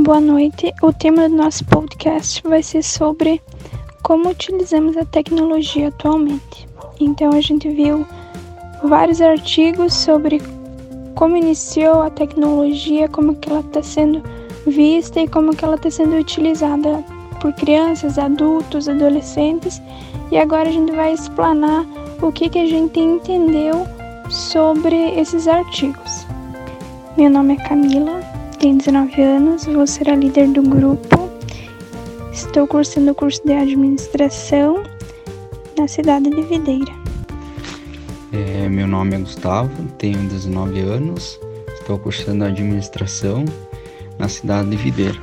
Boa noite. O tema do nosso podcast vai ser sobre como utilizamos a tecnologia atualmente. Então a gente viu vários artigos sobre como iniciou a tecnologia, como que ela está sendo vista e como que ela está sendo utilizada por crianças, adultos, adolescentes. E agora a gente vai explanar o que, que a gente entendeu sobre esses artigos. Meu nome é Camila, tenho 19 anos, vou ser a líder do grupo. Estou cursando o curso de administração na cidade de Videira. É, meu nome é Gustavo, tenho 19 anos, estou cursando administração na cidade de Videira.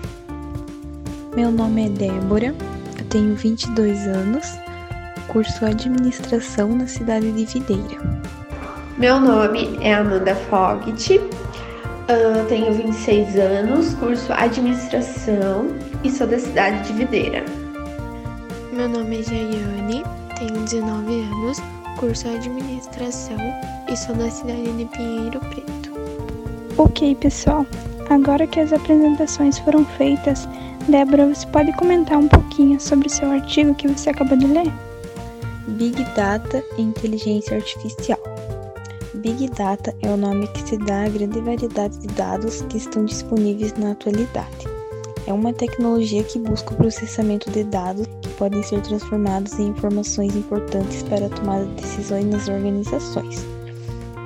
Meu nome é Débora, eu tenho 22 anos, curso administração na cidade de Videira. Meu nome é Amanda Fogt, Uh, tenho 26 anos, curso administração e sou da cidade de Videira. Meu nome é Jaiane, tenho 19 anos, curso administração e sou da cidade de Pinheiro Preto. Ok, pessoal. Agora que as apresentações foram feitas, Débora, você pode comentar um pouquinho sobre o seu artigo que você acabou de ler? Big Data e Inteligência Artificial. Big Data é o nome que se dá à grande variedade de dados que estão disponíveis na atualidade. É uma tecnologia que busca o processamento de dados que podem ser transformados em informações importantes para a tomada de decisões nas organizações.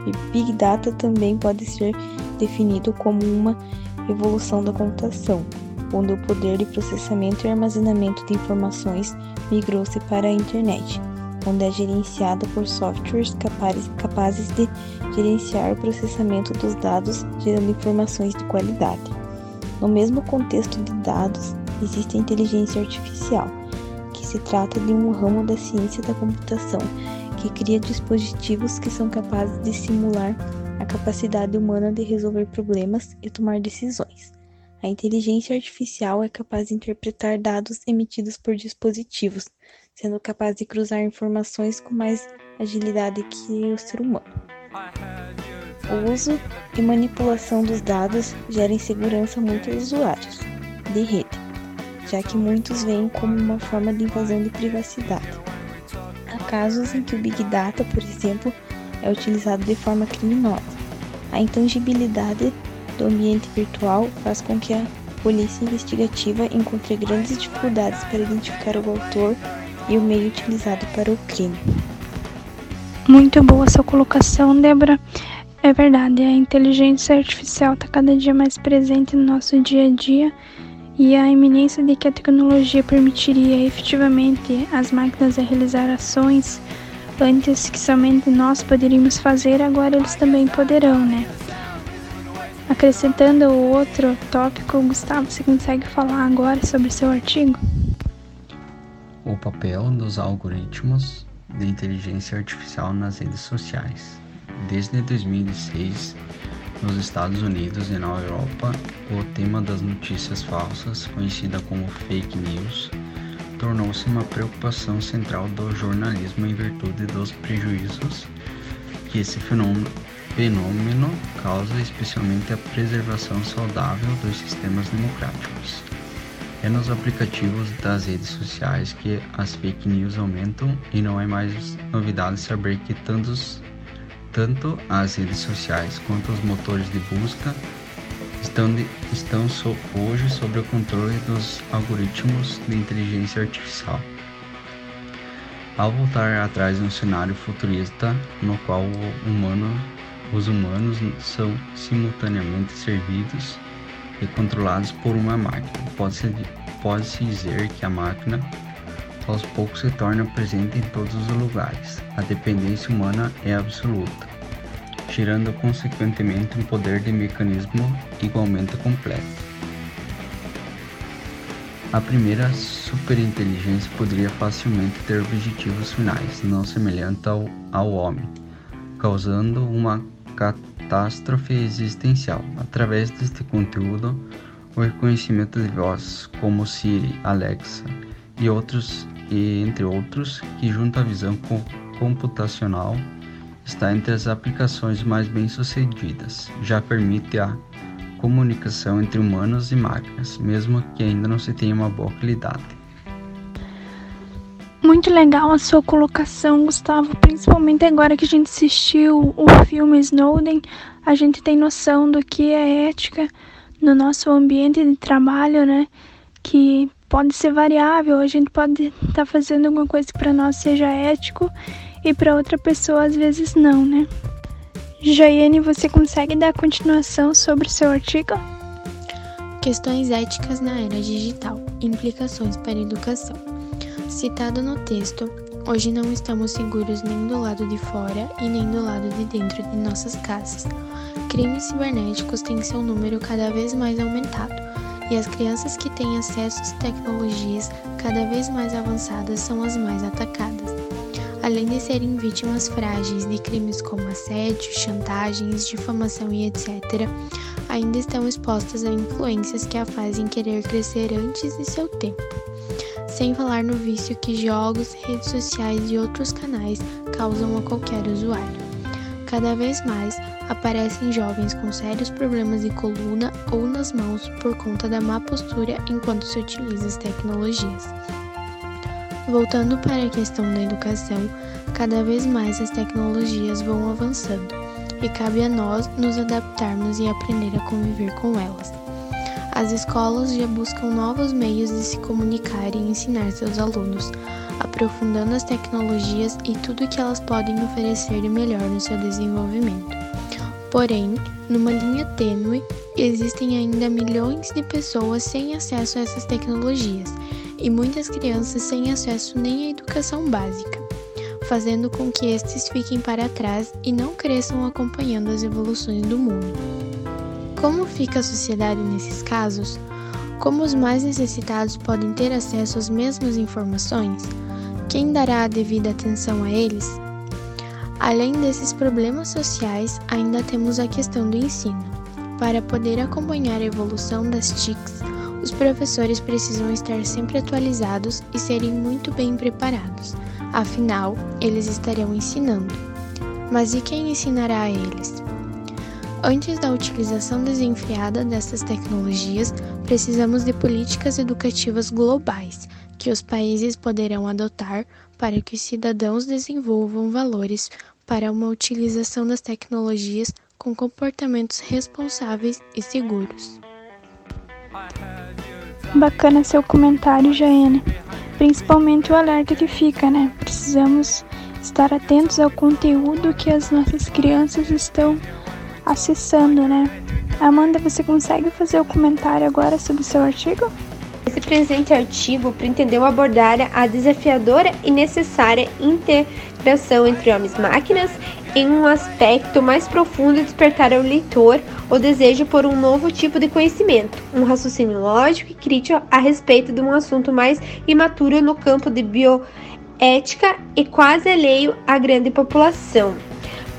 E Big Data também pode ser definido como uma evolução da computação, onde o poder de processamento e armazenamento de informações migrou-se para a internet onde é gerenciada por softwares capazes de gerenciar o processamento dos dados, gerando informações de qualidade. No mesmo contexto de dados, existe a inteligência artificial, que se trata de um ramo da ciência da computação que cria dispositivos que são capazes de simular a capacidade humana de resolver problemas e tomar decisões. A inteligência artificial é capaz de interpretar dados emitidos por dispositivos, sendo capaz de cruzar informações com mais agilidade que o ser humano. O uso e manipulação dos dados gera insegurança a muitos usuários de rede, já que muitos veem como uma forma de invasão de privacidade. Há casos em que o Big Data, por exemplo, é utilizado de forma criminosa. A intangibilidade do ambiente virtual faz com que a polícia investigativa encontre grandes dificuldades para identificar o autor e o meio utilizado para o crime. Muito boa sua colocação, Débora. É verdade, a inteligência artificial está cada dia mais presente no nosso dia a dia e a iminência de que a tecnologia permitiria efetivamente as máquinas a realizar ações antes que somente nós poderíamos fazer, agora eles também poderão, né? Acrescentando o outro tópico, Gustavo, você consegue falar agora sobre seu artigo? Papel dos algoritmos de inteligência artificial nas redes sociais. Desde 2006, nos Estados Unidos e na Europa, o tema das notícias falsas, conhecida como fake news, tornou-se uma preocupação central do jornalismo em virtude dos prejuízos que esse fenômeno causa, especialmente a preservação saudável dos sistemas democráticos. É nos aplicativos das redes sociais que as fake news aumentam e não é mais novidade saber que tantos, tanto as redes sociais quanto os motores de busca estão, de, estão so, hoje sob o controle dos algoritmos de inteligência artificial. Ao voltar atrás um cenário futurista no qual humano, os humanos são simultaneamente servidos e controlados por uma máquina. Pode-se pode -se dizer que a máquina aos poucos se torna presente em todos os lugares. A dependência humana é absoluta, gerando consequentemente um poder de mecanismo igualmente completo. A primeira superinteligência poderia facilmente ter objetivos finais não semelhantes ao, ao homem, causando uma catástrofe existencial. Através deste conteúdo, o reconhecimento de vozes como Siri, Alexa e outros, e entre outros, que junto à visão computacional está entre as aplicações mais bem-sucedidas. Já permite a comunicação entre humanos e máquinas, mesmo que ainda não se tenha uma boa qualidade. Muito legal a sua colocação, Gustavo, principalmente agora que a gente assistiu o filme Snowden, a gente tem noção do que é ética no nosso ambiente de trabalho, né? Que pode ser variável, a gente pode estar tá fazendo alguma coisa que para nós seja ético e para outra pessoa às vezes não, né? Jaiane, você consegue dar continuação sobre o seu artigo? Questões éticas na era digital, implicações para a educação. Citado no texto, hoje não estamos seguros nem do lado de fora e nem do lado de dentro de nossas casas. Crimes cibernéticos têm seu número cada vez mais aumentado, e as crianças que têm acesso às tecnologias cada vez mais avançadas são as mais atacadas. Além de serem vítimas frágeis de crimes como assédio, chantagens, difamação e etc., ainda estão expostas a influências que a fazem querer crescer antes de seu tempo. Sem falar no vício que jogos, redes sociais e outros canais causam a qualquer usuário. Cada vez mais aparecem jovens com sérios problemas de coluna ou nas mãos por conta da má postura enquanto se utiliza as tecnologias. Voltando para a questão da educação, cada vez mais as tecnologias vão avançando e cabe a nós nos adaptarmos e aprender a conviver com elas. As escolas já buscam novos meios de se comunicar e ensinar seus alunos, aprofundando as tecnologias e tudo o que elas podem oferecer de melhor no seu desenvolvimento. Porém, numa linha tênue, existem ainda milhões de pessoas sem acesso a essas tecnologias e muitas crianças sem acesso nem à educação básica, fazendo com que estes fiquem para trás e não cresçam acompanhando as evoluções do mundo. Como fica a sociedade nesses casos? Como os mais necessitados podem ter acesso às mesmas informações? Quem dará a devida atenção a eles? Além desses problemas sociais, ainda temos a questão do ensino. Para poder acompanhar a evolução das TICs, os professores precisam estar sempre atualizados e serem muito bem preparados, afinal, eles estarão ensinando. Mas e quem ensinará a eles? Antes da utilização desenfreada dessas tecnologias, precisamos de políticas educativas globais que os países poderão adotar para que os cidadãos desenvolvam valores para uma utilização das tecnologias com comportamentos responsáveis e seguros. Bacana seu comentário, Jaene. Principalmente o alerta que fica, né? Precisamos estar atentos ao conteúdo que as nossas crianças estão acessando, né? Amanda, você consegue fazer o comentário agora sobre o seu artigo? Esse presente artigo pretendeu abordar a desafiadora e necessária integração entre homens e máquinas em um aspecto mais profundo e despertar ao leitor o desejo por um novo tipo de conhecimento, um raciocínio lógico e crítico a respeito de um assunto mais imaturo no campo de bioética e quase alheio à grande população.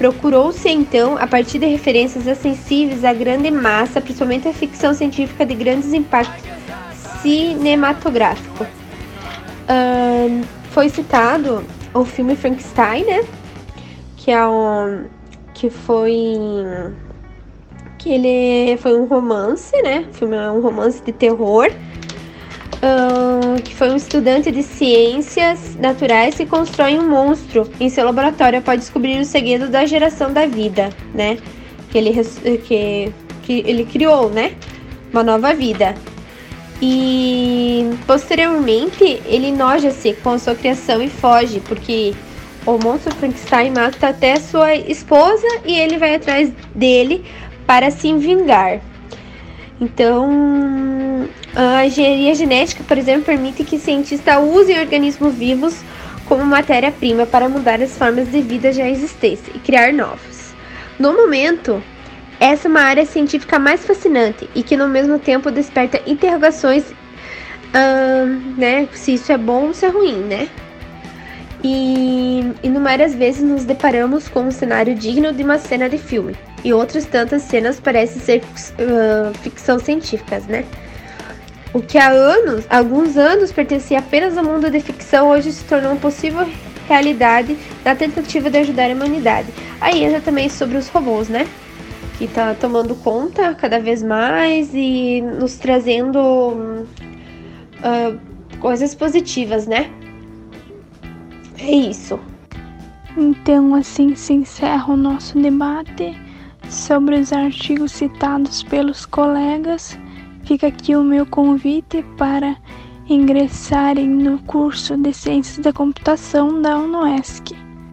Procurou-se então, a partir de referências acessíveis à grande massa, principalmente a ficção científica de grandes impactos cinematográfico. Foi citado o filme Frankenstein, né? Que é um. Que foi. Que ele foi um romance, né? O filme é um romance de terror. Que foi um estudante de ciências naturais que constrói um monstro em seu laboratório após descobrir o segredo da geração da vida, né? Que ele, que, que ele criou, né? Uma nova vida. E posteriormente ele noja-se com sua criação e foge, porque o monstro Frankenstein mata até sua esposa e ele vai atrás dele para se vingar. Então, a engenharia genética, por exemplo, permite que cientistas usem organismos vivos como matéria-prima para mudar as formas de vida já existentes e criar novos. No momento, essa é uma área científica mais fascinante e que, no mesmo tempo, desperta interrogações, né? Se isso é bom ou se é ruim, né? E inúmeras vezes nos deparamos com um cenário digno de uma cena de filme, e outras tantas cenas parecem ser uh, ficção científicas, né? O que há anos, alguns anos, pertencia apenas ao mundo de ficção, hoje se tornou possível realidade na tentativa de ajudar a humanidade. Aí entra também sobre os robôs, né? que está tomando conta cada vez mais e nos trazendo uh, coisas positivas, né? É isso. Então, assim se encerra o nosso debate sobre os artigos citados pelos colegas. Fica aqui o meu convite para ingressarem no curso de Ciências da Computação da UNOESC.